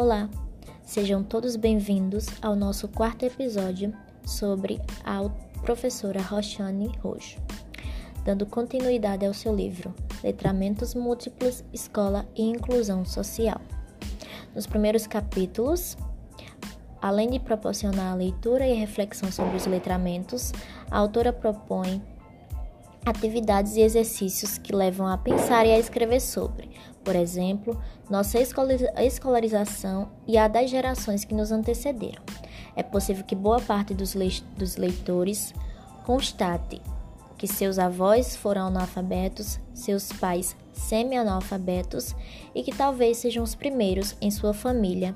Olá, sejam todos bem-vindos ao nosso quarto episódio sobre a professora Roxane Rojo, dando continuidade ao seu livro Letramentos Múltiplos, Escola e Inclusão Social. Nos primeiros capítulos, além de proporcionar a leitura e reflexão sobre os letramentos, a autora propõe atividades e exercícios que levam a pensar e a escrever sobre, por exemplo, nossa escolarização e a das gerações que nos antecederam. É possível que boa parte dos, leitores constate que seus avós foram analfabetos, seus pais semi-analfabetos e que talvez sejam os primeiros em sua família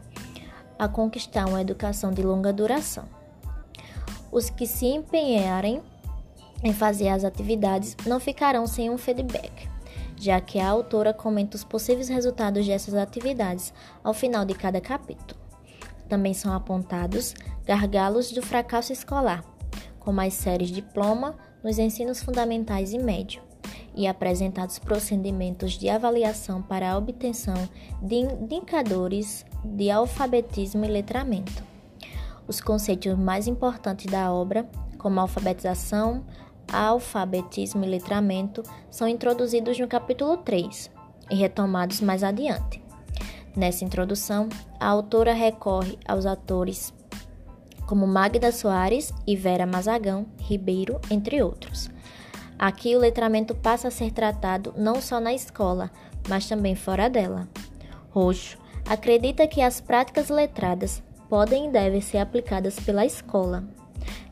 a conquistar uma educação de longa duração. Os que se empenharem em fazer as atividades não ficarão sem um feedback, já que a autora comenta os possíveis resultados dessas atividades ao final de cada capítulo. Também são apontados gargalos do fracasso escolar, como as séries diploma nos ensinos fundamentais e médio, e apresentados procedimentos de avaliação para a obtenção de indicadores de alfabetismo e letramento. Os conceitos mais importantes da obra, como alfabetização, alfabetismo e letramento são introduzidos no capítulo 3 e retomados mais adiante. Nessa introdução, a autora recorre aos atores como Magda Soares e Vera Mazagão Ribeiro, entre outros. Aqui o letramento passa a ser tratado não só na escola, mas também fora dela. Roxo acredita que as práticas letradas podem e devem ser aplicadas pela escola,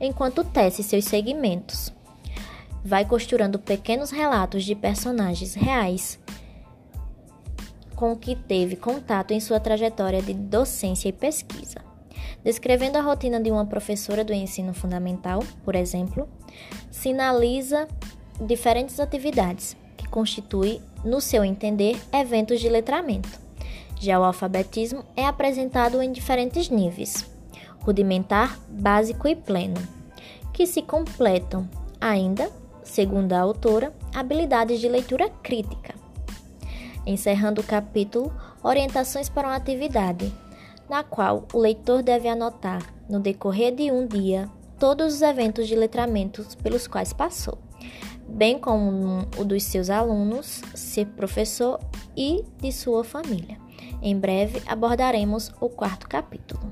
enquanto tece seus segmentos vai costurando pequenos relatos de personagens reais com que teve contato em sua trajetória de docência e pesquisa. Descrevendo a rotina de uma professora do ensino fundamental, por exemplo, sinaliza diferentes atividades que constituem, no seu entender, eventos de letramento. Já o alfabetismo é apresentado em diferentes níveis: rudimentar, básico e pleno, que se completam ainda segundo a autora, habilidades de leitura crítica. Encerrando o capítulo, orientações para uma atividade, na qual o leitor deve anotar, no decorrer de um dia, todos os eventos de letramentos pelos quais passou, bem como o dos seus alunos, seu professor e de sua família. Em breve abordaremos o quarto capítulo.